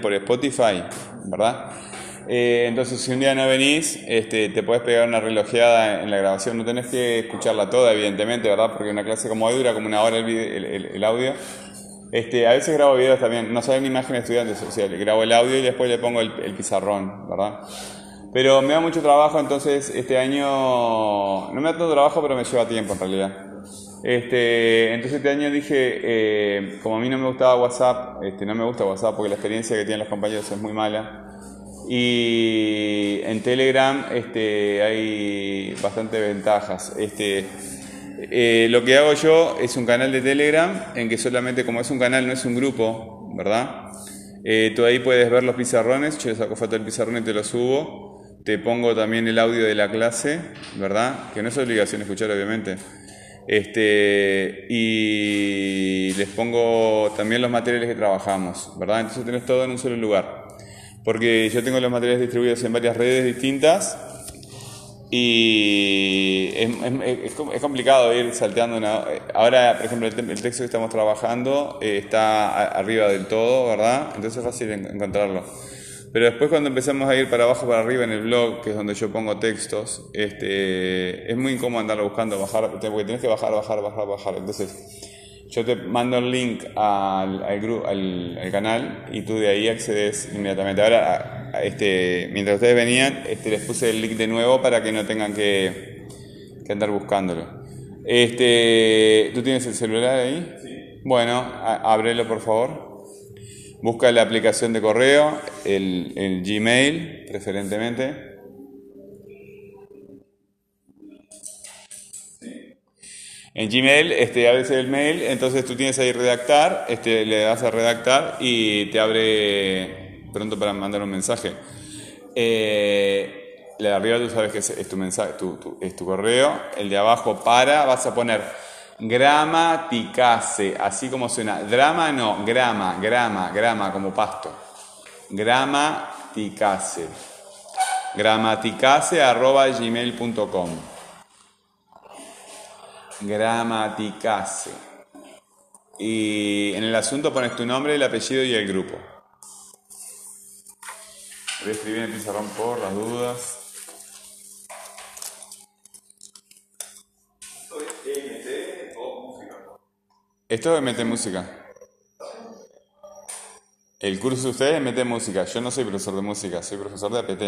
por Spotify, ¿verdad? Eh, entonces, si un día no venís, este, te puedes pegar una relojeada en la grabación. No tenés que escucharla toda, evidentemente, ¿verdad? Porque una clase como hoy dura como una hora el, audio. Este, a veces grabo videos también, no saben imágenes de estudiantes, o sea, grabo el audio y después le pongo el, pizarrón, ¿verdad? Pero me da mucho trabajo, entonces este año no me da tanto trabajo, pero me lleva tiempo en realidad. Este, entonces este año dije, eh, como a mí no me gustaba WhatsApp, este, no me gusta WhatsApp porque la experiencia que tienen los compañeros es muy mala. Y en Telegram este, hay bastante ventajas. Este, eh, lo que hago yo es un canal de Telegram en que solamente como es un canal, no es un grupo, ¿verdad? Eh, tú ahí puedes ver los pizarrones, yo saco foto del pizarrón y te lo subo. Te pongo también el audio de la clase, ¿verdad? Que no es obligación escuchar, obviamente. Este, y les pongo también los materiales que trabajamos, ¿verdad? Entonces tenés todo en un solo lugar porque yo tengo los materiales distribuidos en varias redes distintas y es, complicado ir salteando una... Ahora, por ejemplo, el, texto que estamos trabajando eh, está arriba del todo, ¿verdad? Entonces es fácil encontrarlo. Pero después cuando empezamos a ir para abajo, para arriba en el blog, que es donde yo pongo textos, este, es muy incómodo andarlo buscando, bajar, porque tienes que bajar, bajar, bajar, bajar. Entonces, yo te mando el link al, al, al, canal y tú de ahí accedes inmediatamente. Ahora, este, mientras ustedes venían, este, les puse el link de nuevo para que no tengan que, que andar buscándolo. Este, ¿Tú tienes el celular ahí? Sí. Bueno, ábrelo por favor. Busca la aplicación de correo, el, Gmail preferentemente. En Gmail este, abres el mail, entonces tú tienes ahí redactar, este, le das a redactar y te abre pronto para mandar un mensaje. Eh, el de arriba tú sabes que es, tu mensaje, es tu correo. El de abajo para, vas a poner gramaticase, así como suena. Drama no, grama, grama, grama, como pasto. Gramaticase. Gramaticase arroba gmail.com gramaticase. Y en el asunto pones tu nombre, el apellido y el grupo. Voy a escribir en el pizarrón por las dudas. Esto es MT Música. El curso de ustedes es MT Música. Yo no soy profesor de música, soy profesor de APT.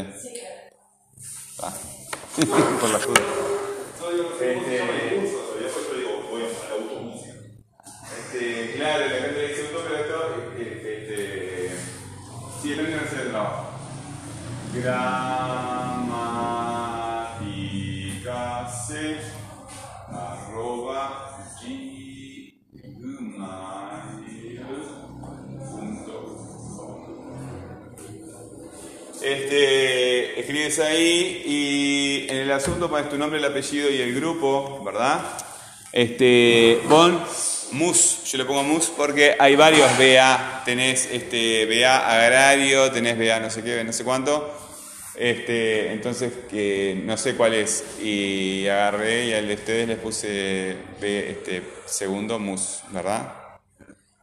Ah. por las dudas. Este, Claro, la gente dice un pero esto, este, sí, depende de la de trabajo. Gramaticase Este, escribes ahí y en el asunto pones tu nombre, el apellido y el grupo, ¿verdad? Este, pon MUS, yo le pongo MUS porque hay varios BA, tenés este BA agrario, tenés BA no sé qué, no sé cuánto, este, entonces que no sé cuál es, y agarré y al de ustedes les puse este, segundo MUS, ¿verdad?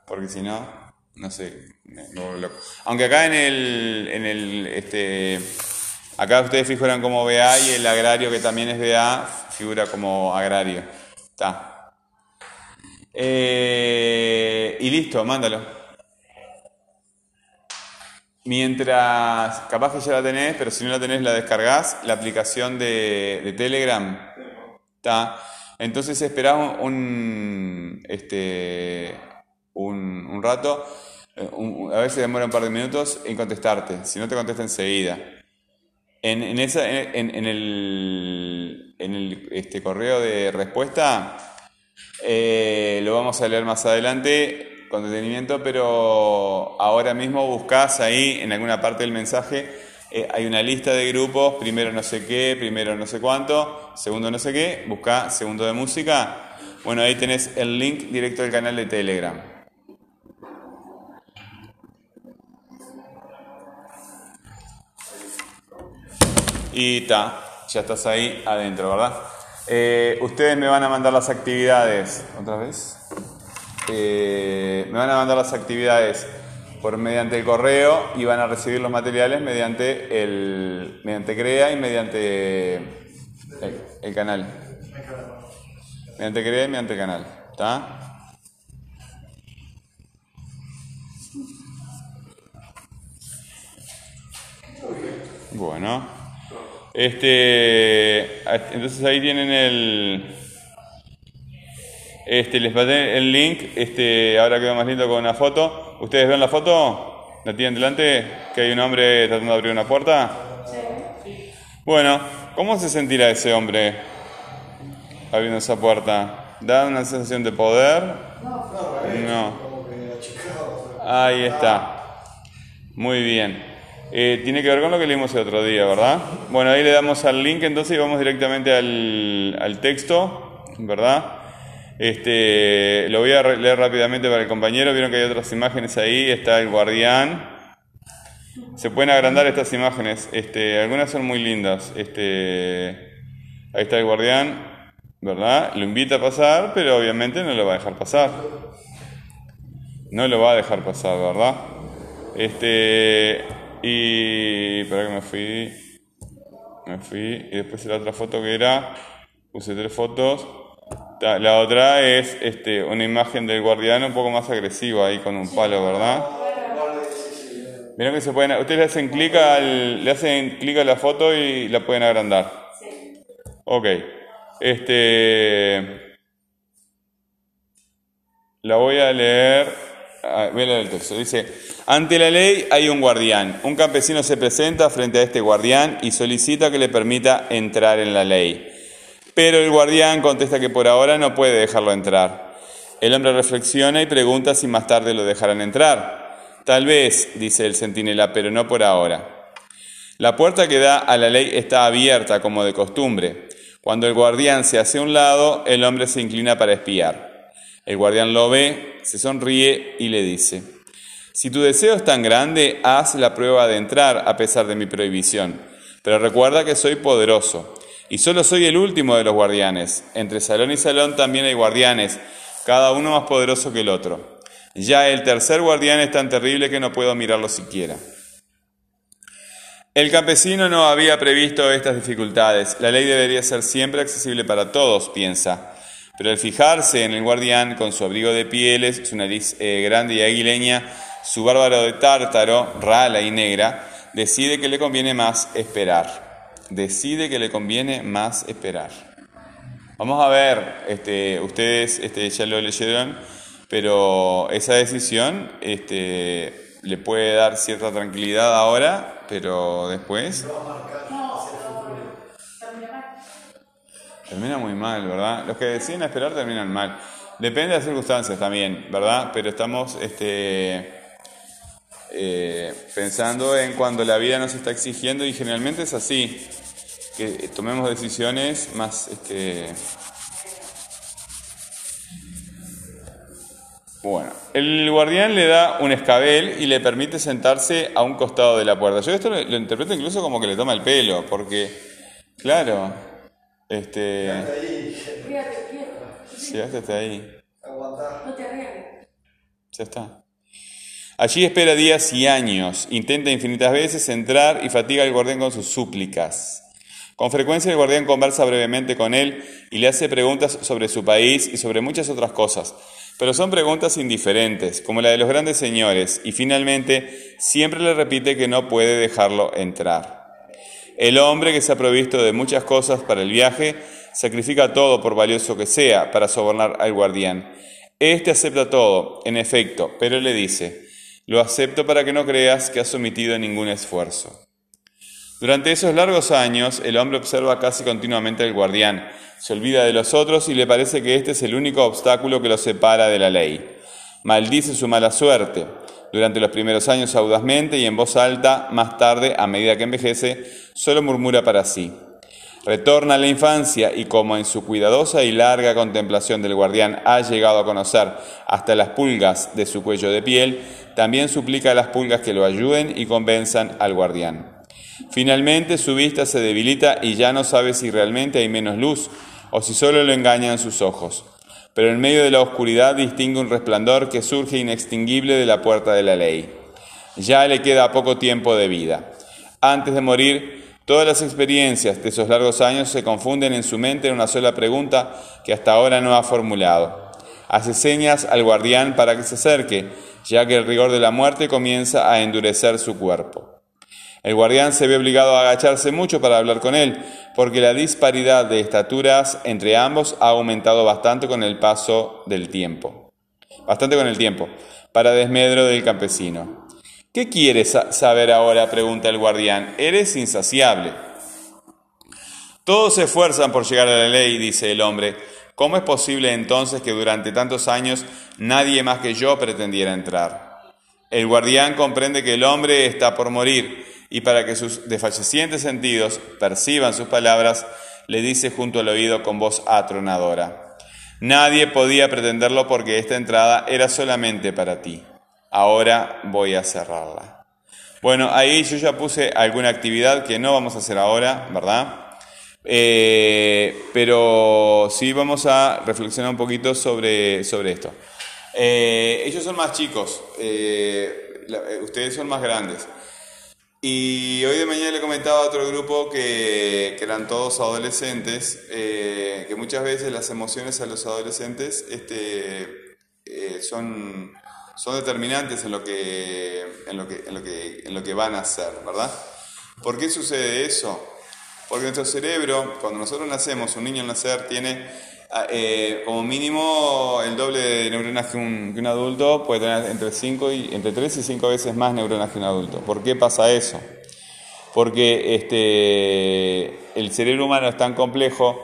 Porque si no, no sé, Aunque acá en el, en el, este, acá ustedes figuran como BA y el agrario que también es BA figura como agrario, está. Eh, y listo, mándalo. Mientras, capaz que ya la tenés, pero si no la tenés, la descargás, la aplicación de, Telegram. ¿Está? Entonces esperás un, este, un, rato, eh, a veces demora un par de minutos en contestarte, si no te contesta enseguida. En, en, esa, en, en el, el este, correo de respuesta eh, lo vamos a leer más adelante con detenimiento, pero ahora mismo buscas ahí en alguna parte del mensaje, eh, hay una lista de grupos, primero no sé qué, primero no sé cuánto, segundo no sé qué, busca segundo de música. Bueno, ahí tenés el link directo del canal de Telegram. Y ta, ya estás ahí adentro, ¿verdad? Eh, ustedes me van a mandar las actividades. ¿Otra vez? Eh, me van a mandar las actividades por mediante el correo y van a recibir los materiales mediante el mediante CREA y mediante el, canal. Mediante CREA y mediante el canal. ¿Está? Bueno. Este, entonces ahí tienen el este, les pasé el link, este, ahora quedó más lindo con una foto. ¿Ustedes ven la foto? ¿La tienen delante? ¿Que hay un hombre tratando de abrir una puerta? Bueno, ¿cómo se sentirá ese hombre abriendo esa puerta? ¿Da una sensación de poder? No. Ahí está. Muy bien. Eh, tiene que ver con lo que leímos el otro día, ¿verdad? Bueno, ahí le damos al link entonces y vamos directamente al, al texto, ¿verdad? Este, lo voy a leer rápidamente para el compañero. Vieron que hay otras imágenes ahí. Está el guardián. Se pueden agrandar estas imágenes. Este, algunas son muy lindas. Este, ahí está el guardián, ¿verdad? Lo invita a pasar, pero obviamente no lo va a dejar pasar. No lo va a dejar pasar, ¿verdad? Este, y. Espera que me fui. Me fui. Y después la otra foto que era. Puse tres fotos. La otra es este, una imagen del guardián un poco más agresivo ahí con un palo, ¿verdad? Miren que se pueden, ustedes le hacen clic al, le hacen clic a la foto y la pueden agrandar. Sí. Ok. Este, la voy a leer. Ah, leer el texto. Dice, ante la ley hay un guardián. Un campesino se presenta frente a este guardián y solicita que le permita entrar en la ley. Pero el guardián contesta que por ahora no puede dejarlo entrar. El hombre reflexiona y pregunta si más tarde lo dejarán entrar. Tal vez, dice el centinela, pero no por ahora. La puerta que da a la ley está abierta como de costumbre. Cuando el guardián se hace a un lado, el hombre se inclina para espiar. El guardián lo ve, se sonríe y le dice, si tu deseo es tan grande, haz la prueba de entrar a pesar de mi prohibición. Pero recuerda que soy poderoso y solo soy el último de los guardianes. Entre salón y salón también hay guardianes, cada uno más poderoso que el otro. Ya el tercer guardián es tan terrible que no puedo mirarlo siquiera. El campesino no había previsto estas dificultades. La ley debería ser siempre accesible para todos, piensa. Pero al fijarse en el guardián con su abrigo de pieles, su nariz eh, grande y aguileña, su bárbaro de tártaro, rala y negra, decide que le conviene más esperar decide que le conviene más esperar. Vamos a ver, este, ustedes este, ya lo leyeron, pero esa decisión este, le puede dar cierta tranquilidad ahora, pero después... Termina muy mal, ¿verdad? Los que deciden esperar terminan mal. Depende de las circunstancias también, ¿verdad? Pero estamos este, eh, pensando en cuando la vida nos está exigiendo y generalmente es así, que tomemos decisiones más... Este, bueno, el guardián le da un escabel y le permite sentarse a un costado de la puerta. Yo esto lo, interpreto incluso como que le toma el pelo, porque, claro, este... Quédate hasta ahí. No te Ya está. Allí espera días y años, intenta infinitas veces entrar y fatiga al guardián con sus súplicas. Con frecuencia el guardián conversa brevemente con él y le hace preguntas sobre su país y sobre muchas otras cosas, pero son preguntas indiferentes, como la de los grandes señores, y finalmente siempre le repite que no puede dejarlo entrar. El hombre que se ha provisto de muchas cosas para el viaje sacrifica todo por valioso que sea para sobornar al guardián. Este acepta todo, en efecto, pero le dice, lo acepto para que no creas que has sometido ningún esfuerzo. Durante esos largos años, el hombre observa casi continuamente al guardián, se olvida de los otros y le parece que este es el único obstáculo que lo separa de la ley. Maldice su mala suerte. Durante los primeros años audazmente y en voz alta, más tarde, a medida que envejece, solo murmura para sí. Retorna a la infancia y como en su cuidadosa y larga contemplación del guardián ha llegado a conocer hasta las pulgas de su cuello de piel, también suplica a las pulgas que lo ayuden y convenzan al guardián. Finalmente su vista se debilita y ya no sabe si realmente hay menos luz o si solo lo engañan sus ojos. Pero en medio de la oscuridad distingue un resplandor que surge inextinguible de la puerta de la ley. Ya le queda poco tiempo de vida. Antes de morir, todas las experiencias de esos largos años se confunden en su mente en una sola pregunta que hasta ahora no ha formulado. Hace señas al guardián para que se acerque, ya que el rigor de la muerte comienza a endurecer su cuerpo. El guardián se ve obligado a agacharse mucho para hablar con él, porque la disparidad de estaturas entre ambos ha aumentado bastante con el paso del tiempo. Bastante con el tiempo, para desmedro del campesino. ¿Qué quieres saber ahora? pregunta el guardián. Eres insaciable. Todos se esfuerzan por llegar a la ley, dice el hombre. ¿Cómo es posible entonces que durante tantos años nadie más que yo pretendiera entrar? El guardián comprende que el hombre está por morir y para que sus desfallecientes sentidos perciban sus palabras, le dice junto al oído con voz atronadora. Nadie podía pretenderlo porque esta entrada era solamente para ti. Ahora voy a cerrarla. Bueno, ahí yo ya puse alguna actividad que no vamos a hacer ahora, ¿verdad? Eh, pero sí vamos a reflexionar un poquito sobre, sobre esto. Eh, ellos son más chicos, eh, ustedes son más grandes. Y hoy de mañana le comentaba a otro grupo que, eran todos adolescentes, eh, que muchas veces las emociones a los adolescentes este, eh, son, son determinantes en lo, que, en, lo que, en, lo que, en lo que van a hacer, ¿verdad? ¿Por qué sucede eso? Porque nuestro cerebro, cuando nosotros nacemos, un niño al nacer tiene eh, como mínimo el doble de neuronas que un, adulto puede tener entre, 5 y, entre 3 y 5 veces más neuronas que un adulto. ¿Por qué pasa eso? Porque este, el cerebro humano es tan complejo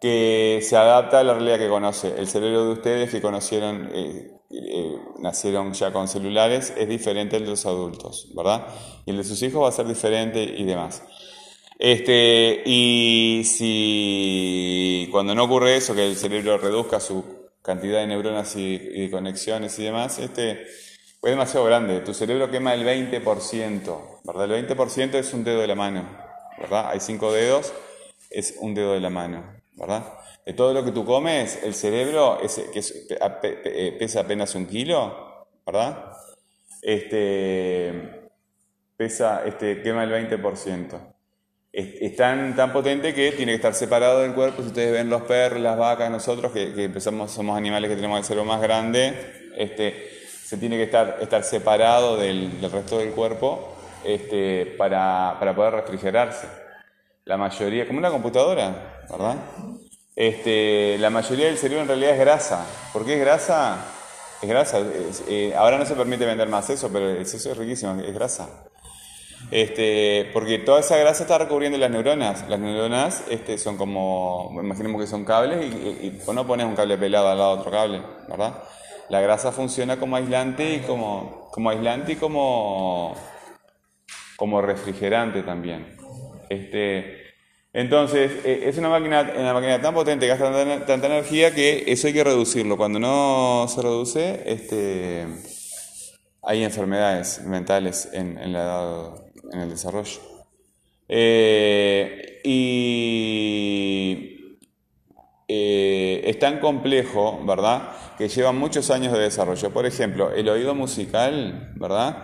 que se adapta a la realidad que conoce. El cerebro de ustedes que conocieron, eh, eh, nacieron ya con celulares, es diferente al de los adultos, ¿verdad? Y el de sus hijos va a ser diferente y demás. Este, y si cuando no ocurre eso, que el cerebro reduzca su cantidad de neuronas y, conexiones y demás, este, es demasiado grande. Tu cerebro quema el 20%, ¿verdad? El 20% es un dedo de la mano, ¿verdad? Hay cinco dedos, es un dedo de la mano, ¿verdad? De todo lo que tú comes, el cerebro, que eh, pesa apenas un kilo, ¿verdad? Este, pesa, este, quema el 20% es, tan, tan potente que tiene que estar separado del cuerpo. Si ustedes ven los perros, las vacas, nosotros, que, empezamos, somos animales que tenemos el cerebro más grande, este, se tiene que estar, estar separado del, resto del cuerpo este, para, para, poder refrigerarse. La mayoría, como una computadora, ¿verdad? Este, la mayoría del cerebro en realidad es grasa. ¿Por qué es grasa? Es grasa. Eh, ahora no se permite vender más eso, pero eso es riquísimo, es grasa. Este, porque toda esa grasa está recubriendo las neuronas. Las neuronas este, son como, imaginemos que son cables y, no pones un cable pelado al lado de otro cable, ¿verdad? La grasa funciona como aislante y como, como aislante y como, como refrigerante también. Este, entonces, e, es una máquina, una máquina tan potente, gasta tanta, tanta, energía que eso hay que reducirlo. Cuando no se reduce, este, hay enfermedades mentales en, en la edad en el desarrollo. Eh, y eh, es tan complejo, ¿verdad? Que lleva muchos años de desarrollo. Por ejemplo, el oído musical, ¿verdad?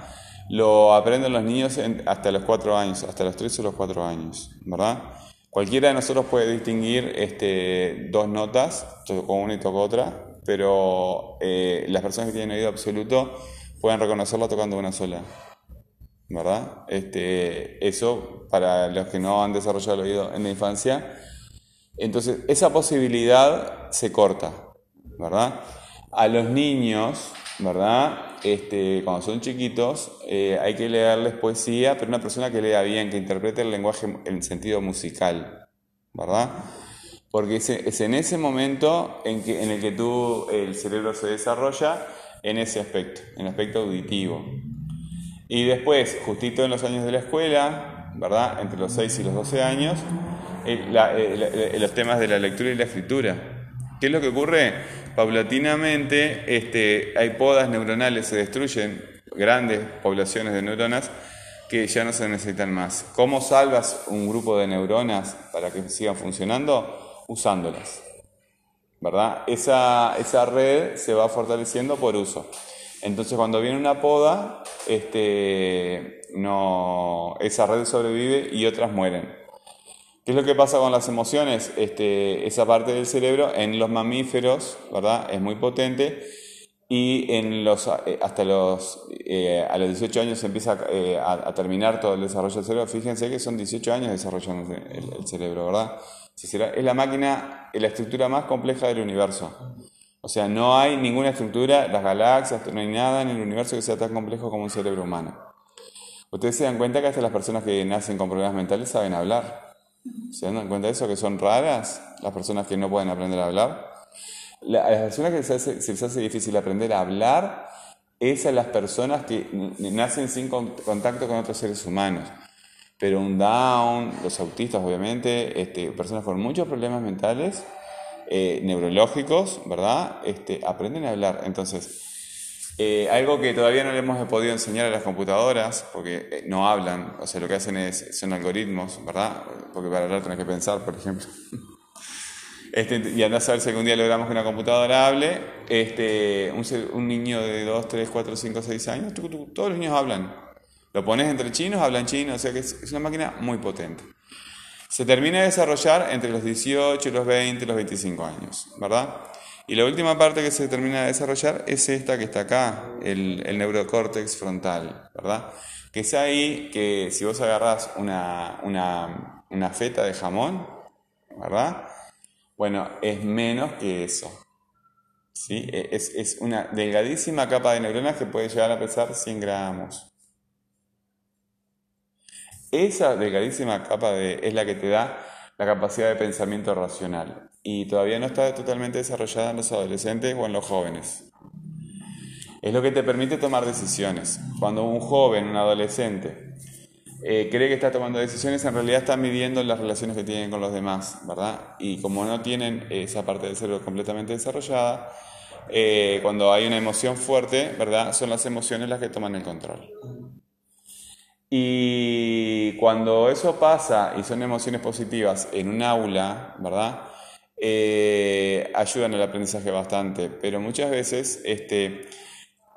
Lo aprenden los niños hasta los cuatro años, hasta los tres o los cuatro años, ¿verdad? Cualquiera de nosotros puede distinguir este, dos notas, toco una y toco otra, pero eh, las personas que tienen oído absoluto pueden reconocerlo tocando una sola. ¿Verdad? Este, eso para los que no han desarrollado el oído en la infancia. Entonces, esa posibilidad se corta, ¿verdad? A los niños, ¿verdad? Este, cuando son chiquitos, eh, hay que leerles poesía, pero una persona que lea bien, que interprete el lenguaje en sentido musical, ¿verdad? Porque es, en ese momento en, que, en el que tú, el cerebro se desarrolla en ese aspecto, en el aspecto auditivo. Y después, justito en los años de la escuela, ¿verdad? Entre los 6 y los 12 años, los temas de la lectura y la escritura. ¿Qué es lo que ocurre? Paulatinamente este, hay podas neuronales, se destruyen grandes poblaciones de neuronas que ya no se necesitan más. ¿Cómo salvas un grupo de neuronas para que sigan funcionando? Usándolas. ¿Verdad? Esa, esa red se va fortaleciendo por uso. Entonces cuando viene una poda, este, no, esa red sobrevive y otras mueren. ¿Qué es lo que pasa con las emociones? Este, esa parte del cerebro en los mamíferos, ¿verdad? Es muy potente y en los, eh, hasta los, eh, a los 18 años se empieza eh, a, terminar todo el desarrollo del cerebro. Fíjense que son 18 años desarrollando el, cerebro, ¿verdad? Es la máquina, la estructura más compleja del universo. O sea, no hay ninguna estructura, las galaxias, no hay nada en el universo que sea tan complejo como un cerebro humano. Ustedes se dan cuenta que hasta las personas que nacen con problemas mentales saben hablar. ¿Se dan cuenta de eso? Que son raras las personas que no pueden aprender a hablar. a las personas que se, les hace difícil aprender a hablar, esas son las personas que nacen sin contacto con otros seres humanos. Pero un down, los autistas obviamente, este, personas con muchos problemas mentales, eh, neurológicos, ¿verdad? Este, aprenden a hablar. Entonces, eh, algo que todavía no le hemos podido enseñar a las computadoras, porque eh, no hablan, o sea, lo que hacen es, son algoritmos, ¿verdad? Porque para hablar tenés que pensar, por ejemplo. Este, y andás a ver si algún día logramos que una computadora hable. Este, un, niño de 2, 3, 4, 5, 6 años, todos los niños hablan. Lo pones entre chinos, hablan chino, o sea que es una máquina muy potente. Se termina de desarrollar entre los 18, los 20, los 25 años, ¿verdad? Y la última parte que se termina de desarrollar es esta que está acá, el, el neurocórtex frontal, ¿verdad? Que es ahí que si vos agarrás una, una, una feta de jamón, ¿verdad? Bueno, es menos que eso. ¿sí? E, es, es una delgadísima capa de neuronas que puede llegar a pesar 100 gramos. Esa delgadísima capa de, es la que te da la capacidad de pensamiento racional y todavía no está totalmente desarrollada en los adolescentes o en los jóvenes. Es lo que te permite tomar decisiones. Cuando un joven, un adolescente, eh, cree que está tomando decisiones, en realidad está midiendo las relaciones que tienen con los demás, ¿verdad? Y como no tienen esa parte del cerebro completamente desarrollada, eh, cuando hay una emoción fuerte, ¿verdad? Son las emociones las que toman el control. Y cuando eso pasa y son emociones positivas en un aula, ¿verdad? Eh, ayudan al aprendizaje bastante, pero muchas veces, este,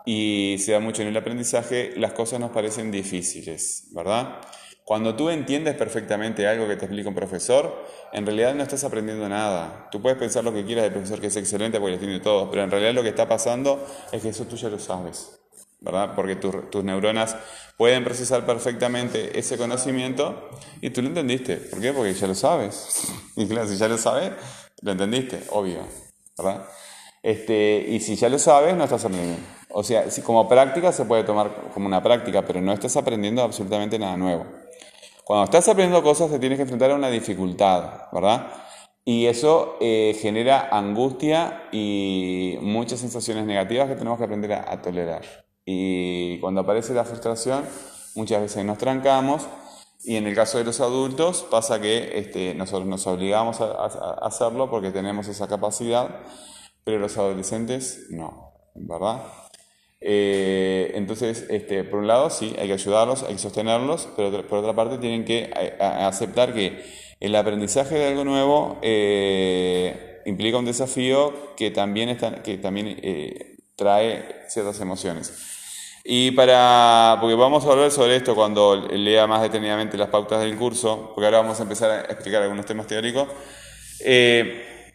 y se da mucho en el aprendizaje, las cosas nos parecen difíciles, ¿verdad? Cuando tú entiendes perfectamente algo que te explica un profesor, en realidad no estás aprendiendo nada. Tú puedes pensar lo que quieras del profesor que es excelente porque lo tiene todo, pero en realidad lo que está pasando es que eso tú ya lo sabes. ¿Verdad? Porque tus neuronas pueden procesar perfectamente ese conocimiento y tú lo entendiste. ¿Por qué? Porque ya lo sabes. Y claro, si ya lo sabes, lo entendiste, obvio, ¿verdad? Este, y si ya lo sabes, no estás aprendiendo. O sea, si como práctica se puede tomar como una práctica, pero no estás aprendiendo absolutamente nada nuevo. Cuando estás aprendiendo cosas, te tienes que enfrentar a una dificultad, ¿verdad? Y eso eh, genera angustia y muchas sensaciones negativas que tenemos que aprender a tolerar. Y cuando aparece la frustración, muchas veces nos trancamos y en el caso de los adultos pasa que este, nosotros nos obligamos a, hacerlo porque tenemos esa capacidad, pero los adolescentes no, ¿verdad? Eh, entonces, este, por un lado, sí, hay que ayudarlos, hay que sostenerlos, pero por otra parte tienen que aceptar que el aprendizaje de algo nuevo eh, implica un desafío que también, está, que también eh, trae ciertas emociones. Y para, porque vamos a volver sobre esto cuando lea más detenidamente las pautas del curso, porque ahora vamos a empezar a explicar algunos temas teóricos. Eh,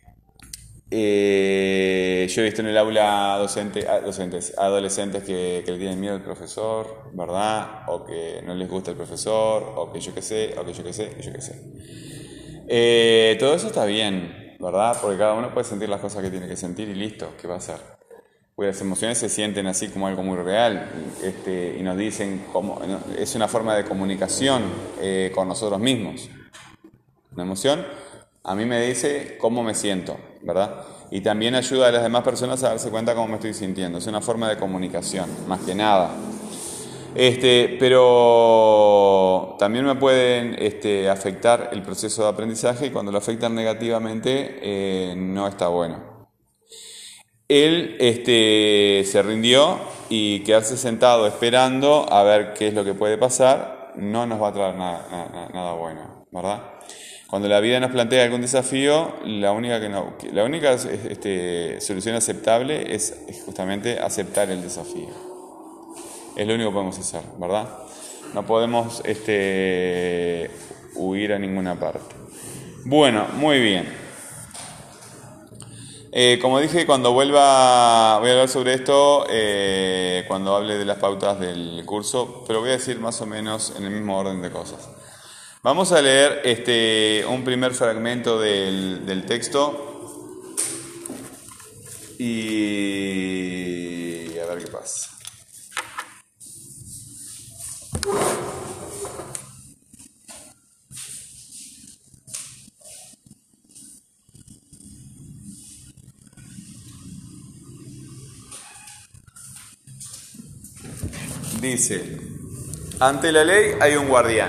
eh, yo he visto en el aula docente, docentes, adolescentes que, le tienen miedo al profesor, ¿verdad? O que no les gusta el profesor, o que yo qué sé, o que yo qué sé, que yo qué sé. Eh, todo eso está bien, ¿verdad? Porque cada uno puede sentir las cosas que tiene que sentir y listo, ¿qué va a hacer? Las emociones se sienten así como algo muy real este, y nos dicen cómo es una forma de comunicación eh, con nosotros mismos. Una emoción a mí me dice cómo me siento, ¿verdad? Y también ayuda a las demás personas a darse cuenta cómo me estoy sintiendo. Es una forma de comunicación, más que nada. Este, pero también me pueden este, afectar el proceso de aprendizaje y cuando lo afectan negativamente eh, no está bueno. Él este, se rindió y quedarse sentado esperando a ver qué es lo que puede pasar no nos va a traer nada, nada, bueno, ¿verdad? Cuando la vida nos plantea algún desafío, la única, que no, la única este, solución aceptable es, justamente aceptar el desafío. Es lo único que podemos hacer, ¿verdad? No podemos este, huir a ninguna parte. Bueno, muy bien. Eh, como dije, cuando vuelva, voy a hablar sobre esto eh, cuando hable de las pautas del curso, pero voy a decir más o menos en el mismo orden de cosas. Vamos a leer este, un primer fragmento del, texto y a ver qué pasa. Dice, ante la ley hay un guardián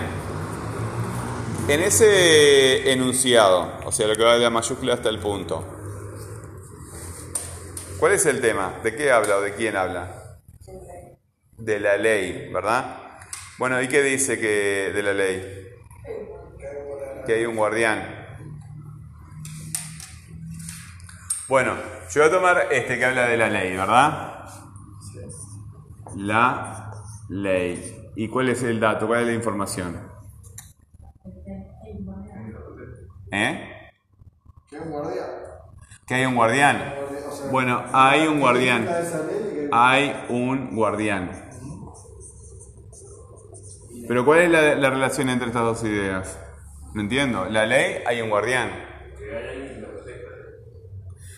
en ese enunciado, o sea, lo que va de la mayúscula hasta el punto, ¿cuál es el tema? ¿De qué habla o de quién habla? De la ley, ¿verdad? Bueno, ¿y qué dice que de la ley? Que hay un guardián. Bueno, yo voy a tomar este que habla de la ley, ¿verdad? La ley. ¿Y cuál es el dato? ¿Cuál es la información? ¿Eh? Que hay un guardián. Que hay un guardián. Bueno, hay un guardián. Hay un guardián. Pero ¿cuál es la, relación entre estas dos ideas? No entiendo. La ley, hay un guardián.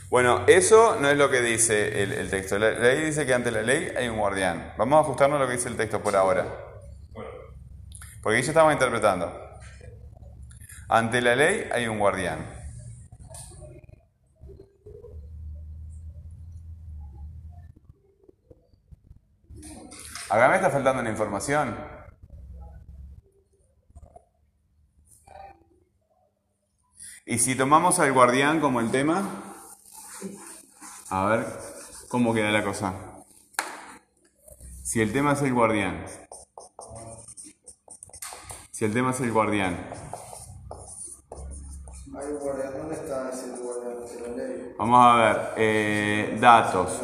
Bueno, eso no es lo que dice el, el, texto. La ley dice que ante la ley hay un guardián. Vamos a ajustarnos a lo que dice el texto por ahora. Porque ahí ya estamos interpretando. Ante la ley hay un guardián. Acá me está faltando una información. Y si tomamos al guardián como el tema, a ver cómo queda la cosa. Si el tema es el guardián, si el tema es el guardián, Vamos a ver, eh, datos.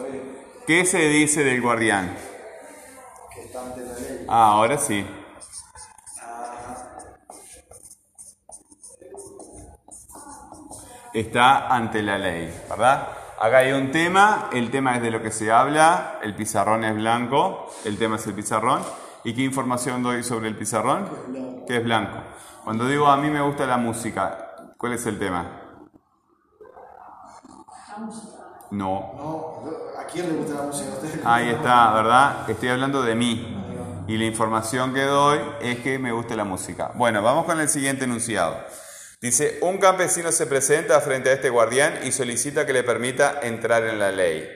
¿Qué se dice del guardián? Que está ante la ley. Ah, ahora sí. Está ante la ley, ¿verdad? Acá hay un tema, el tema es de lo que se habla, el pizarrón es blanco, el tema es el pizarrón. ¿Y qué información doy sobre el pizarrón? Que es blanco. Cuando digo a mí me gusta la música, ¿cuál es el tema? No. ¿A quién le gusta la música? Ahí está, ¿verdad? Estoy hablando de mí. Y la información que doy es que me gusta la música. Bueno, vamos con el siguiente enunciado. Dice, un campesino se presenta frente a este guardián y solicita que le permita entrar en la ley.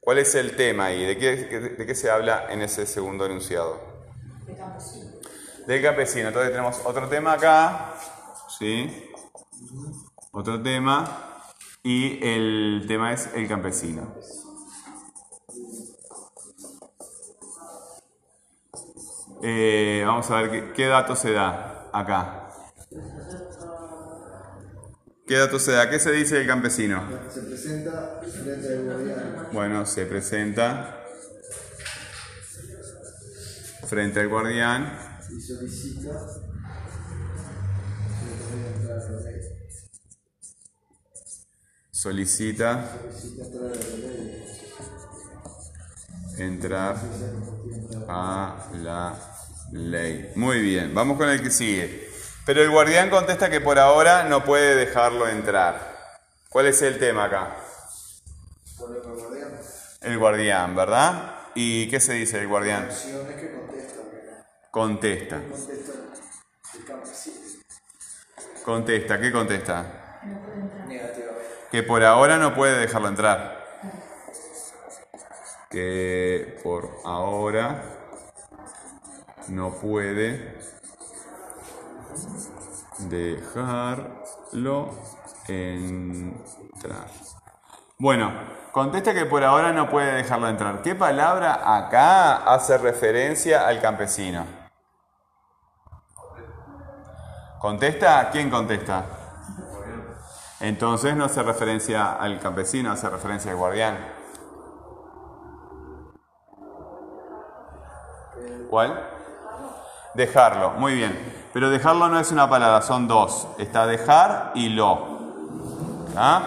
¿Cuál es el tema ahí? ¿De qué, de qué se habla en ese segundo enunciado? Del campesino. Del campesino. Entonces tenemos otro tema acá. ¿Sí? Otro tema y el tema es el campesino. Eh, vamos a ver qué, dato se da acá. ¿Qué dato se da? ¿Qué se dice del campesino? Se presenta frente al guardián. Bueno, se presenta frente al guardián. Y solicita solicita entrar a la ley. Muy bien, vamos con el que sigue. Pero el guardián contesta que por ahora no puede dejarlo entrar. ¿Cuál es el tema acá? El guardián, ¿verdad? ¿Y qué se dice el guardián? Contesta. Contesta, ¿qué contesta? que por ahora no puede dejarlo entrar. Que por ahora no puede dejarlo entrar. Bueno, contesta que por ahora no puede dejarlo entrar. ¿Qué palabra acá hace referencia al campesino? ¿Contesta? ¿Quién contesta? Entonces no hace referencia al campesino, hace referencia al guardián. ¿Cuál? Dejarlo, muy bien. Pero dejarlo no es una palabra, son dos. Está dejar y lo. ¿Ah?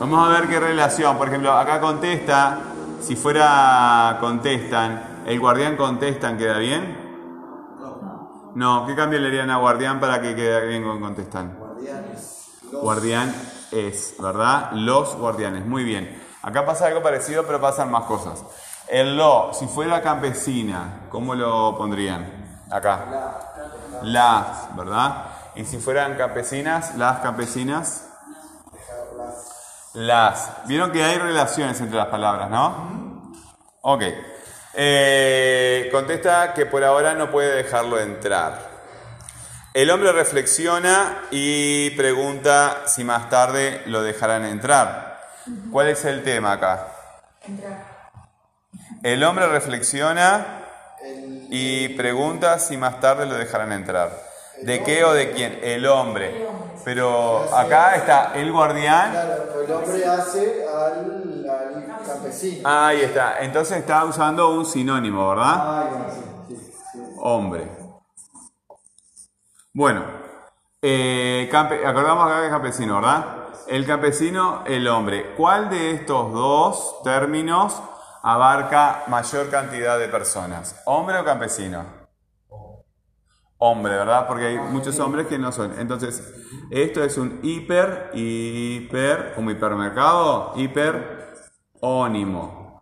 Vamos a ver qué relación. Por ejemplo, acá contesta, si fuera contestan, el guardián contestan, ¿queda bien? No, ¿qué cambio le harían a guardián para que quede bien con contestan? Guardián es, ¿verdad? Los guardianes, muy bien. Acá pasa algo parecido, pero pasan más cosas. El lo, si fuera campesina, ¿cómo lo pondrían? Acá. Las, ¿verdad? Y si fueran campesinas, las campesinas. Las. Vieron que hay relaciones entre las palabras, ¿no? Ok. Eh, contesta que por ahora no puede dejarlo entrar. El hombre reflexiona y pregunta si más tarde lo dejarán entrar. ¿Cuál es el tema acá? Entrar. El hombre reflexiona y pregunta si más tarde lo dejarán entrar. ¿De qué o de quién? El hombre. Pero acá está el guardián. Claro, el hombre hace al, campesino. Ahí está. Entonces está usando un sinónimo, ¿verdad? Hombre. Bueno, eh, acordamos acá que es campesino, ¿verdad? El campesino, el hombre. ¿Cuál de estos dos términos abarca mayor cantidad de personas? ¿Hombre o campesino? Hombre, ¿verdad? Porque hay muchos hombres que no son. Entonces, esto es un hiper, hiper, como hipermercado, hiper ónimo.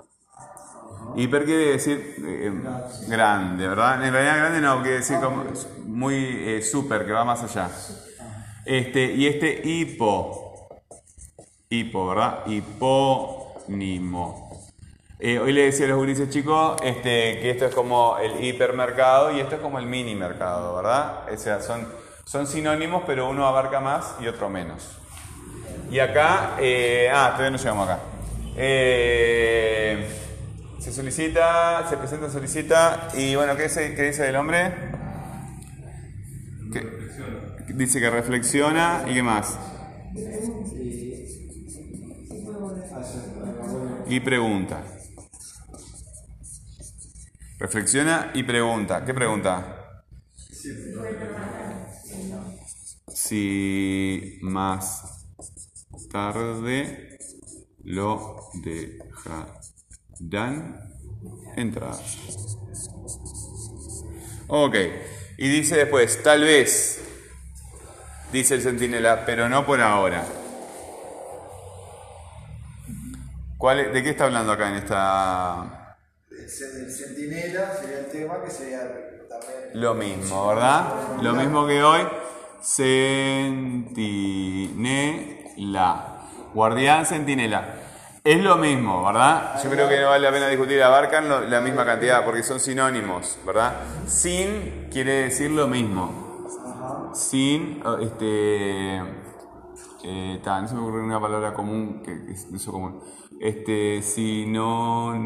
Hiper quiere decir eh, grande, ¿verdad? En realidad grande no, quiere decir como muy eh, super, que va más allá. Este, y este hipo, hipo, ¿verdad? Hipónimo. Hoy le decía a los gurises chicos este, que esto es como el hipermercado y esto es como el mini mercado, ¿verdad? O sea, son, sinónimos, pero uno abarca más y otro menos. Y acá, eh, ah, todavía no llegamos acá. Eh, se solicita, se presenta, solicita, y bueno, ¿qué dice, qué dice el hombre? dice que reflexiona y qué más. Y pregunta. Reflexiona y pregunta. ¿Qué pregunta? Si más tarde lo dejarán entrar. Ok. Y dice después, tal vez, dice el centinela, pero no por ahora. ¿Cuál, ¿De qué está hablando acá en esta el centinela sería el tema que sería también... Lo mismo, ¿verdad? Lo mismo que hoy. Centinela. Guardián, centinela. Es lo mismo, ¿verdad? Yo creo que no vale la pena discutir. Abarcan la misma cantidad porque son sinónimos, ¿verdad? Sin quiere decir lo mismo. Sin, este. Eh, no se me ocurre una palabra común que es eso común este sinónimo.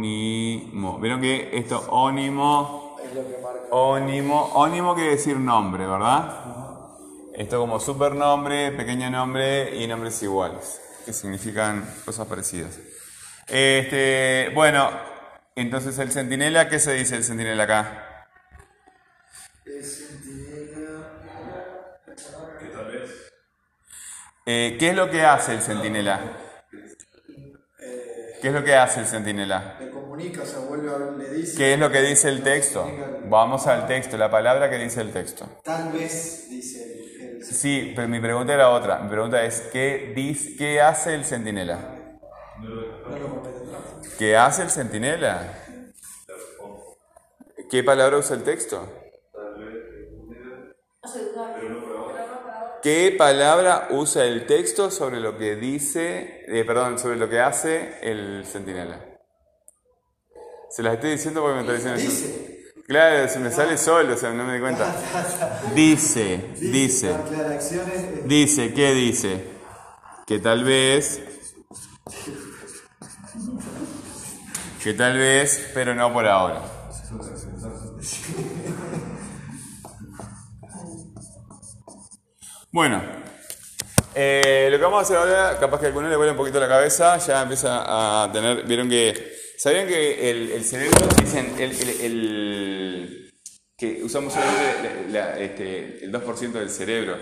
Vieron que esto ónimo, ónimo, ónimo quiere decir nombre, ¿verdad? Esto como supernombre, pequeño nombre y nombres iguales, que significan cosas parecidas. Este, bueno, entonces el centinela, ¿qué se dice el centinela acá? Eh, ¿Qué es lo que hace el centinela? ¿Qué es lo que hace el centinela? Le comunica, se vuelve, le dice. ¿Qué es lo que dice el texto? Vamos al texto, la palabra que dice el texto. Tal vez dice el, Sí, pero mi pregunta era otra. Mi pregunta es, ¿qué, dice, qué hace el centinela? ¿Qué hace el centinela? ¿Qué palabra usa el texto? ¿Qué palabra usa el texto sobre lo que dice, eh, perdón, sobre lo que hace el centinela? Se las estoy diciendo porque me está diciendo dice. Claro, se me sale solo, o sea, no me di cuenta. Dice, dice. Dice, ¿qué dice? Que tal vez. Que tal vez, pero no por ahora. Bueno, eh, lo que vamos a hacer ahora, capaz que a alguno le vuela un poquito la cabeza, ya empieza a tener, vieron que, ¿sabían que el, cerebro, dicen, el, que usamos solamente la- la- este, el 2% del cerebro?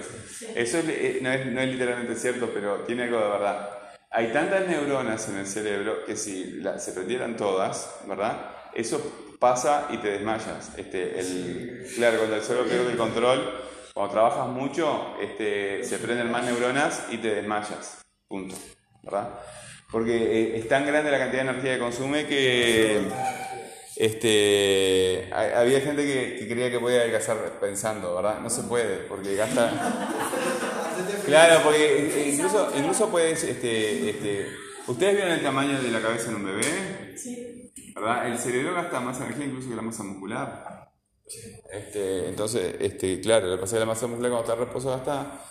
Eso es, eh, no, es, no es literalmente cierto, pero tiene algo de verdad. Hay tantas neuronas en el cerebro que si la- se prendieran todas, ¿verdad? Eso pasa y te desmayas. Este, claro, cuando el cerebro pierde el control, cuando trabajas mucho, este, se prenden más neuronas y te desmayas. Punto. ¿Verdad? Porque eh, es tan grande la cantidad de energía que consume que este, ha- había gente que, que creía que podía adelgazar pensando, ¿verdad? No se puede, porque gasta... Claro, porque eh, incluso, incluso puedes, este, este, ¿ustedes vieron el tamaño de la cabeza en un bebé? Sí. ¿Verdad? El cerebro gasta más energía incluso que la masa muscular. Este, entonces, este, claro, lo que pasa es que la masa muscular cuando está en reposo gasta...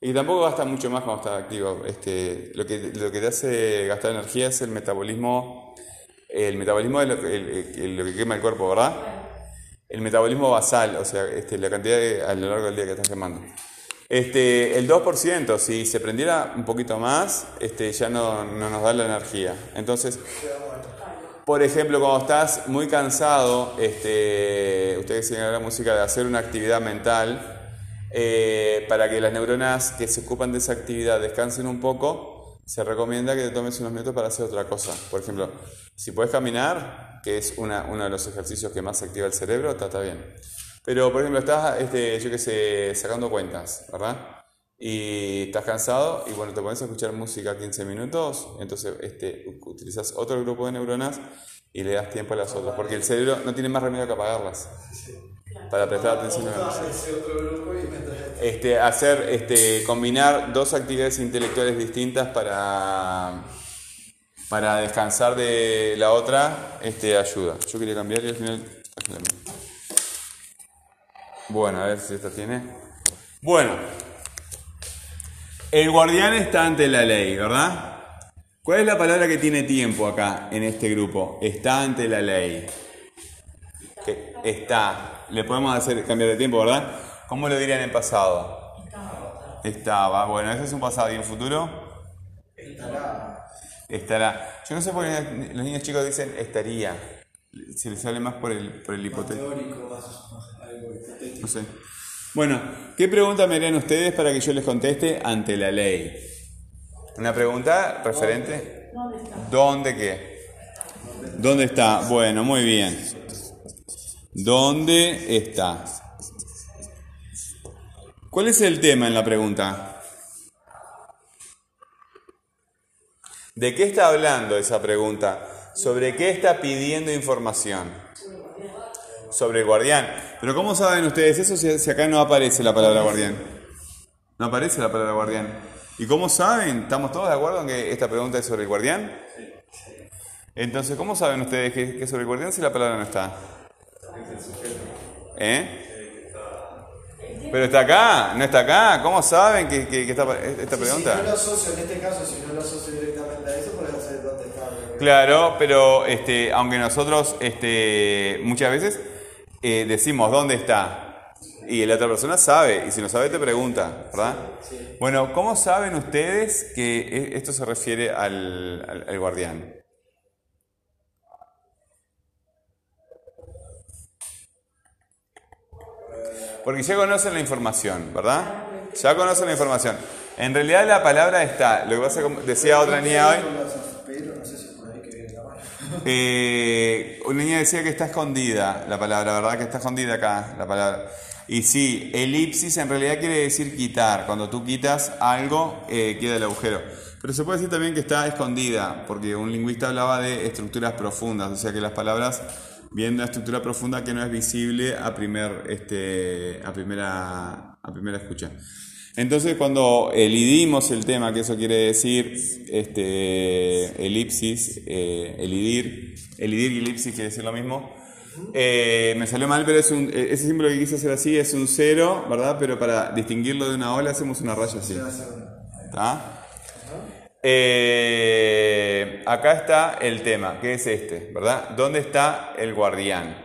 Y tampoco gasta mucho más cuando está activo. Este, lo, que, lo que te hace gastar energía es el metabolismo. El metabolismo es lo que, el- el- lo que quema el cuerpo, ¿verdad? El metabolismo basal, o sea, este, la cantidad a lo largo del día que estás quemando. Este, el 2%, si se prendiera un poquito más, este, ya no, no nos da la energía. Entonces, por ejemplo, cuando estás muy cansado, este, ustedes siguen la música de hacer una actividad mental, eh, para que las neuronas que se ocupan de esa actividad descansen un poco, se recomienda que te tomes unos minutos para hacer otra cosa. Por ejemplo, si puedes caminar, que es una- uno de los ejercicios que más activa el cerebro, está, bien. Pero, por ejemplo, estás, este, yo qué sé, sacando cuentas, ¿verdad? Y estás cansado y bueno, te pones a escuchar música 15 minutos, entonces este, utilizas otro grupo de neuronas y le das tiempo a las otras, porque el cerebro no tiene más remedio que apagarlas para prestar atención a la música. Este, hacer, este, combinar dos actividades intelectuales distintas para, para descansar de la otra, este, ayuda. Yo quería cambiar y al final... Bueno, a ver si esta tiene. Bueno, el guardián está ante la ley, ¿verdad? ¿Cuál es la palabra que tiene tiempo acá en este grupo? Está ante la ley. Que está. Le podemos hacer cambiar de tiempo, ¿verdad? ¿Cómo lo dirían en pasado? Estaba. Bueno, ese es un pasado. ¿Y en futuro? Estará. Estará. Yo no sé por qué los niños chicos dicen estaría. Se les sale más por el, por el hipotético. Teórico, más, más algo hipotético. No sé. Bueno, ¿qué pregunta me harían ustedes para que yo les conteste ante la ley? Una pregunta referente. ¿Dónde está? ¿Dónde qué? ¿Dónde está? Bueno, muy bien. ¿Dónde está? ¿Cuál es el tema en la pregunta? ¿De qué está hablando esa pregunta? ¿Sobre qué está pidiendo información? Sobre el guardián. Pero ¿cómo saben ustedes eso si, si acá no aparece la palabra guardián? No aparece la palabra guardián. ¿Y cómo saben? ¿Estamos todos de acuerdo en que esta pregunta es sobre el guardián? Entonces, ¿cómo saben ustedes que, es sobre el guardián si la palabra no está? ¿Eh? Pero está acá, no está acá. ¿Cómo saben que, que- que está esta Si no lo pregunta? asocio, en este caso, si no lo asocio directamente a eso, dónde está. Claro, pero este, aunque nosotros este, muchas veces eh, decimos dónde está y la otra persona sabe, y si no sabe te pregunta, ¿verdad? Bueno, ¿cómo saben ustedes que e- esto se refiere al, al- al guardián? Porque ya conocen la información, ¿verdad? Ya conocen la información. En realidad la palabra está, lo que pasa como decía otra niña hoy, Pero no sé si por ahí que viene la mano. Eh, una niña decía que está escondida la palabra, ¿verdad? Que está escondida acá la palabra. Y sí, elipsis en realidad quiere decir quitar. Cuando tú quitas algo, eh, queda el agujero. Pero se puede decir también que está escondida, porque un lingüista hablaba de estructuras profundas, o sea que las palabras vienen de una estructura profunda que no es visible a, primer, este, a, primera, a primera escucha. Entonces, cuando elidimos el tema, que eso quiere decir este, elipsis, eh, elidir, elidir y elipsis quiere decir lo mismo, eh, me salió mal, pero es un, eh, ese símbolo que quise hacer así es un cero, ¿verdad? Pero para distinguirlo de una ola hacemos una raya así. ¿Está? Eh, acá está el tema, que es este, ¿verdad? ¿Dónde está el guardián?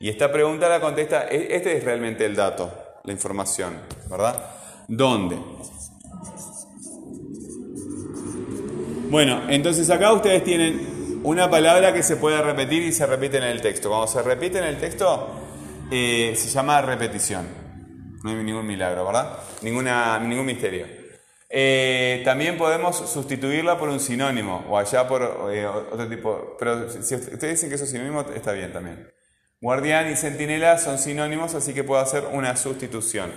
Y esta pregunta la contesta, e- este es realmente el dato, la información, ¿verdad? ¿Dónde? Bueno, entonces acá ustedes tienen una palabra que se puede repetir y se repite en el texto. Cuando se repite en el texto, eh, se llama repetición. No hay ningún milagro, ¿verdad? Ninguna, ningún misterio. Eh, también podemos sustituirla por un sinónimo o allá por eh, otro tipo. Pero si ustedes dicen que eso es sinónimo, está bien también. Guardián y centinela son sinónimos, así que puedo hacer una sustitución.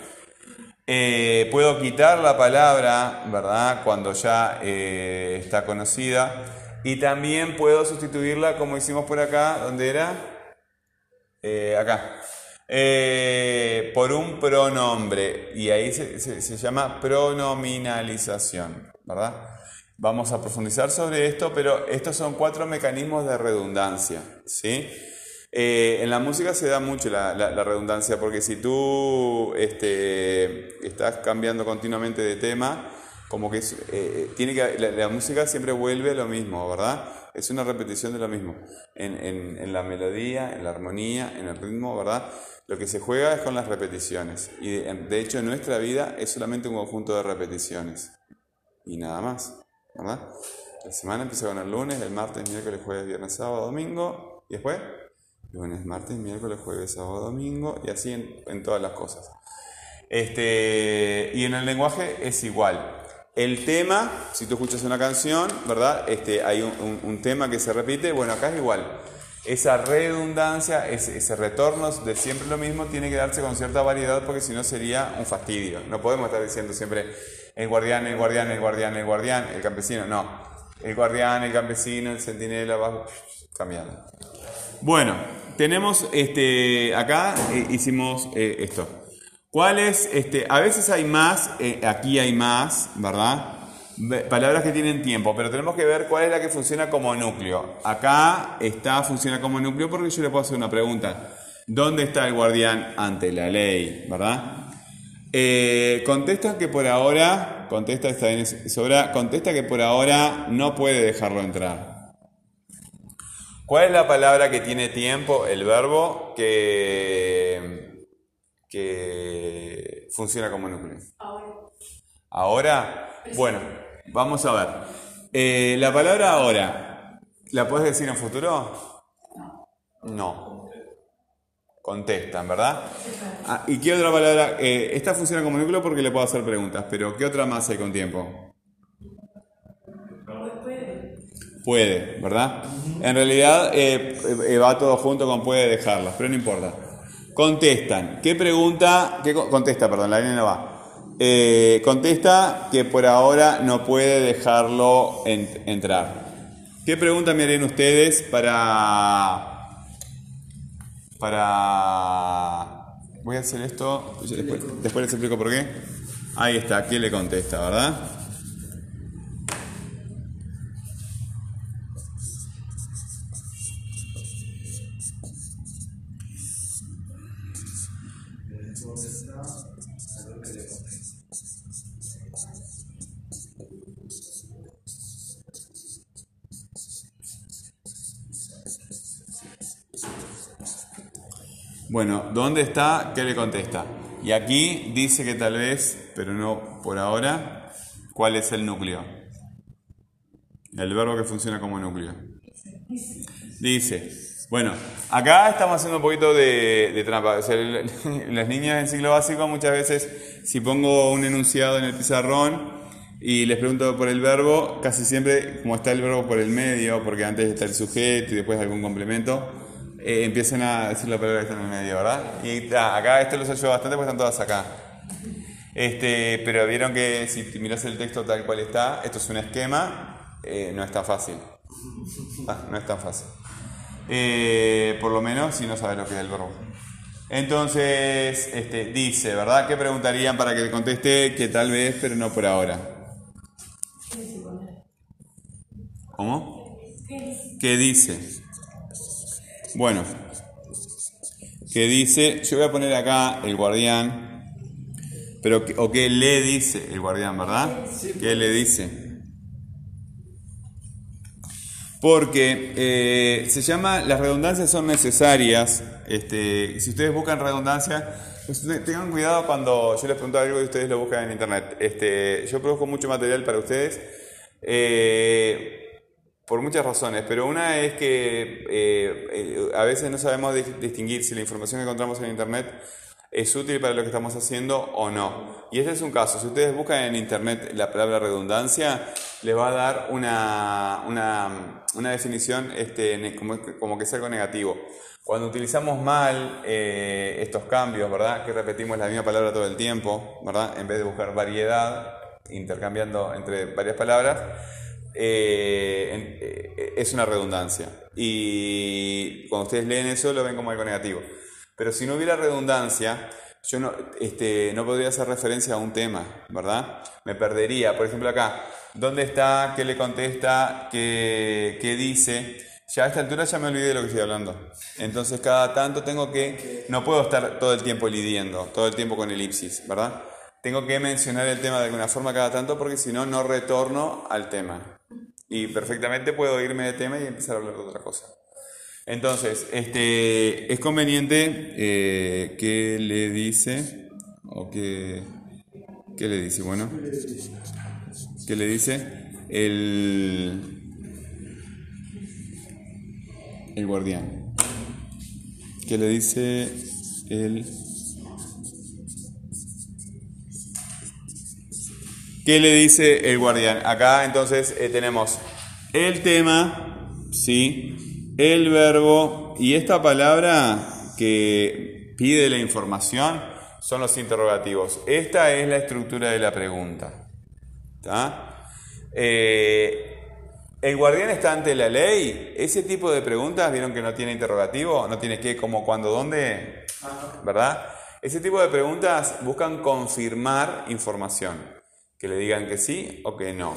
Eh, puedo quitar la palabra, ¿verdad? Cuando ya eh, está conocida. Y también puedo sustituirla como hicimos por acá, ¿dónde era? Eh, acá. por un pronombre. Y ahí se, se llama pronominalización, ¿verdad? Vamos a profundizar sobre esto, pero estos son cuatro mecanismos de redundancia, ¿sí? Eh, en la música se da mucho la, redundancia, porque si tú este, estás cambiando continuamente de tema, como que eh, tiene que la, música siempre vuelve a lo mismo, ¿verdad? Es una repetición de lo mismo. En, la melodía, en la armonía, en el ritmo, ¿verdad? Lo que se juega es con las repeticiones. Y de, hecho en nuestra vida es solamente un conjunto de repeticiones. Y nada más, ¿verdad? La semana empieza con el lunes, el martes, miércoles, jueves, viernes, sábado, domingo. ¿Y después? Lunes, martes, miércoles, jueves, sábado, domingo y así en, todas las cosas. Este, y en el lenguaje es igual. El tema, si tú escuchas una canción, ¿verdad? Este, hay un, tema que se repite, bueno, acá es igual. Esa redundancia, ese, ese, retorno de siempre lo mismo, tiene que darse con cierta variedad porque si no sería un fastidio. No podemos estar diciendo siempre el guardián, el guardián, el guardián, el guardián, el campesino. No. El guardián, el campesino, el centinela, va cambiando. Bueno, tenemos este, acá eh, hicimos eh, esto. ¿Cuáles? Este, a veces hay más, eh, aquí hay más, ¿verdad? Palabras que tienen tiempo, pero tenemos que ver cuál es la que funciona como núcleo. Acá está, funciona como núcleo porque yo le puedo hacer una pregunta. ¿Dónde está el guardián ante la ley? ¿Verdad? contesta que por ahora, contesta, está bien, sobra, contesta que por ahora no puede dejarlo entrar. ¿Cuál es la palabra que tiene tiempo, el verbo, que, que funciona como núcleo? Ahora. ¿Ahora? Bueno, vamos a ver. Eh, la palabra ahora, ¿la puedes decir en futuro? No. Contestan, ¿verdad? Ah, ¿Y qué otra palabra? Eh, esta funciona como núcleo porque le puedo hacer preguntas, pero ¿qué otra más hay con tiempo? Puede, ¿verdad? En realidad eh, eh, va todo junto con puede dejarlas, pero no importa. Contestan. ¿Qué pregunta? ¿Qué contesta, perdón, la línea no va. Eh, contesta que por ahora no puede dejarlo entrar. ¿Qué pregunta me harían ustedes para... para... Voy a hacer esto, después, después les explico por qué. Ahí está, ¿qué le contesta, verdad? ¿Dónde está? ¿Qué le contesta? Y aquí dice que tal vez, pero no por ahora, ¿cuál es el núcleo? El verbo que funciona como núcleo. Dice, bueno, acá estamos haciendo un poquito de, trampa. las niñas en ciclo básico muchas veces, si pongo un enunciado en el pizarrón y les pregunto por el verbo, casi siempre, como está el verbo por el medio, porque antes está el sujeto y después algún complemento, eh, empiecen a decir la palabra que está en el medio, ¿verdad? Y acá esto los ayuda bastante porque están todas acá. Este, pero vieron que si miras el texto tal cual está, esto es un esquema, eh, no es tan fácil. Ah, no es tan fácil. Eh, por lo menos si no sabes lo que es el verbo. Entonces, este, dice, ¿verdad? ¿Qué preguntarían para que conteste que tal vez, pero no por ahora? ¿Cómo? ¿Qué dice? Bueno, que dice, yo voy a poner acá el guardián, pero o qué le dice el guardián, ¿verdad? ¿Qué le dice? Porque eh, se llama, las redundancias son necesarias. Este, si ustedes buscan redundancia, Entonces, Tengan cuidado cuando yo les pregunto algo y ustedes lo buscan en internet. Este, yo produzco mucho material para ustedes eh, por muchas razones, pero una es que eh, a veces no sabemos di- distinguir si la información que encontramos en internet es útil para lo que estamos haciendo o no. Y este es un caso. Si ustedes buscan en internet la palabra redundancia, les va a dar una, una, una definición este, como, como que es algo negativo. Cuando utilizamos mal eh, estos cambios, ¿verdad? Que repetimos la misma palabra todo el tiempo, ¿verdad? En vez de buscar variedad, intercambiando entre varias palabras, eh, eh, es una redundancia. Y cuando ustedes leen eso, lo ven como algo negativo. Pero si no hubiera redundancia, yo no, este, no podría hacer referencia a un tema, ¿verdad? Me perdería. Por ejemplo, acá, ¿dónde está? ¿Qué le contesta? ¿Qué, qué dice? Ya a esta altura ya me olvidé de lo que estoy hablando. Entonces, cada tanto tengo que. No puedo estar todo el tiempo lidiendo, todo el tiempo con elipsis, ¿verdad? Tengo que mencionar el tema de alguna forma cada tanto porque si no, no retorno al tema. Y perfectamente puedo irme de tema y empezar a hablar de otra cosa. Entonces, este, es conveniente eh, que le dice, o que, ¿qué le dice? Bueno, ¿qué le dice? El, el guardián. ¿Qué le dice el... ¿Qué le dice el guardián? Acá entonces eh, tenemos el tema, ¿sí? el verbo y esta palabra que pide la información son los interrogativos. Esta es la estructura de la pregunta. Eh, el guardián está ante la ley. Ese tipo de preguntas, ¿vieron que no tiene interrogativo? No tiene qué, cómo, cuándo, dónde, ¿verdad? Ese tipo de preguntas buscan confirmar información que le digan que sí o que no.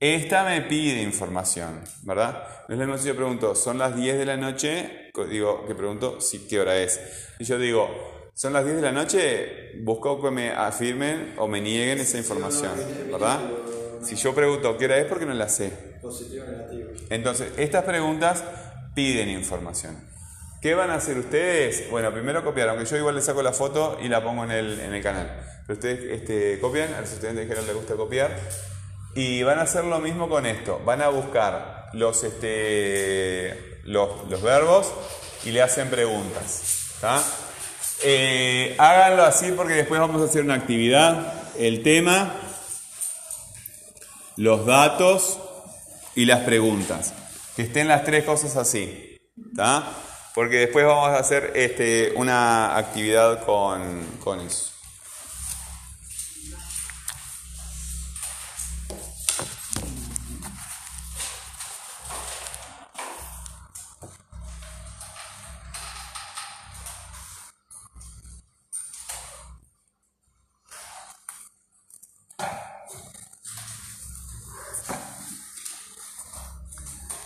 Esta me pide información, ¿verdad? No es lo mismo si yo pregunto, son las 10 de la noche, digo, que pregunto, sí, ¿qué hora es? Y yo digo, son las 10 de la noche, busco que me afirmen o me nieguen esa información, ¿verdad? Si yo pregunto, ¿qué hora es? Porque no la sé. Positivo o negativo. Entonces, estas preguntas piden información. ¿Qué van a hacer ustedes? Bueno, primero copiar, aunque yo igual le saco la foto y la pongo en el, en el canal. Pero ustedes este, copian, a los estudiantes dijeron les gusta copiar. Y van a hacer lo mismo con esto. Van a buscar los, este, los, verbos y le hacen preguntas. ¿tá? Eh, háganlo así porque después vamos a hacer una actividad. El tema, los datos y las preguntas. Que estén las tres cosas así. ¿tá? Porque después vamos a hacer este, una actividad con, con eso.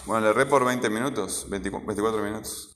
Bueno, le erré por 20 minutos, 24 minutos.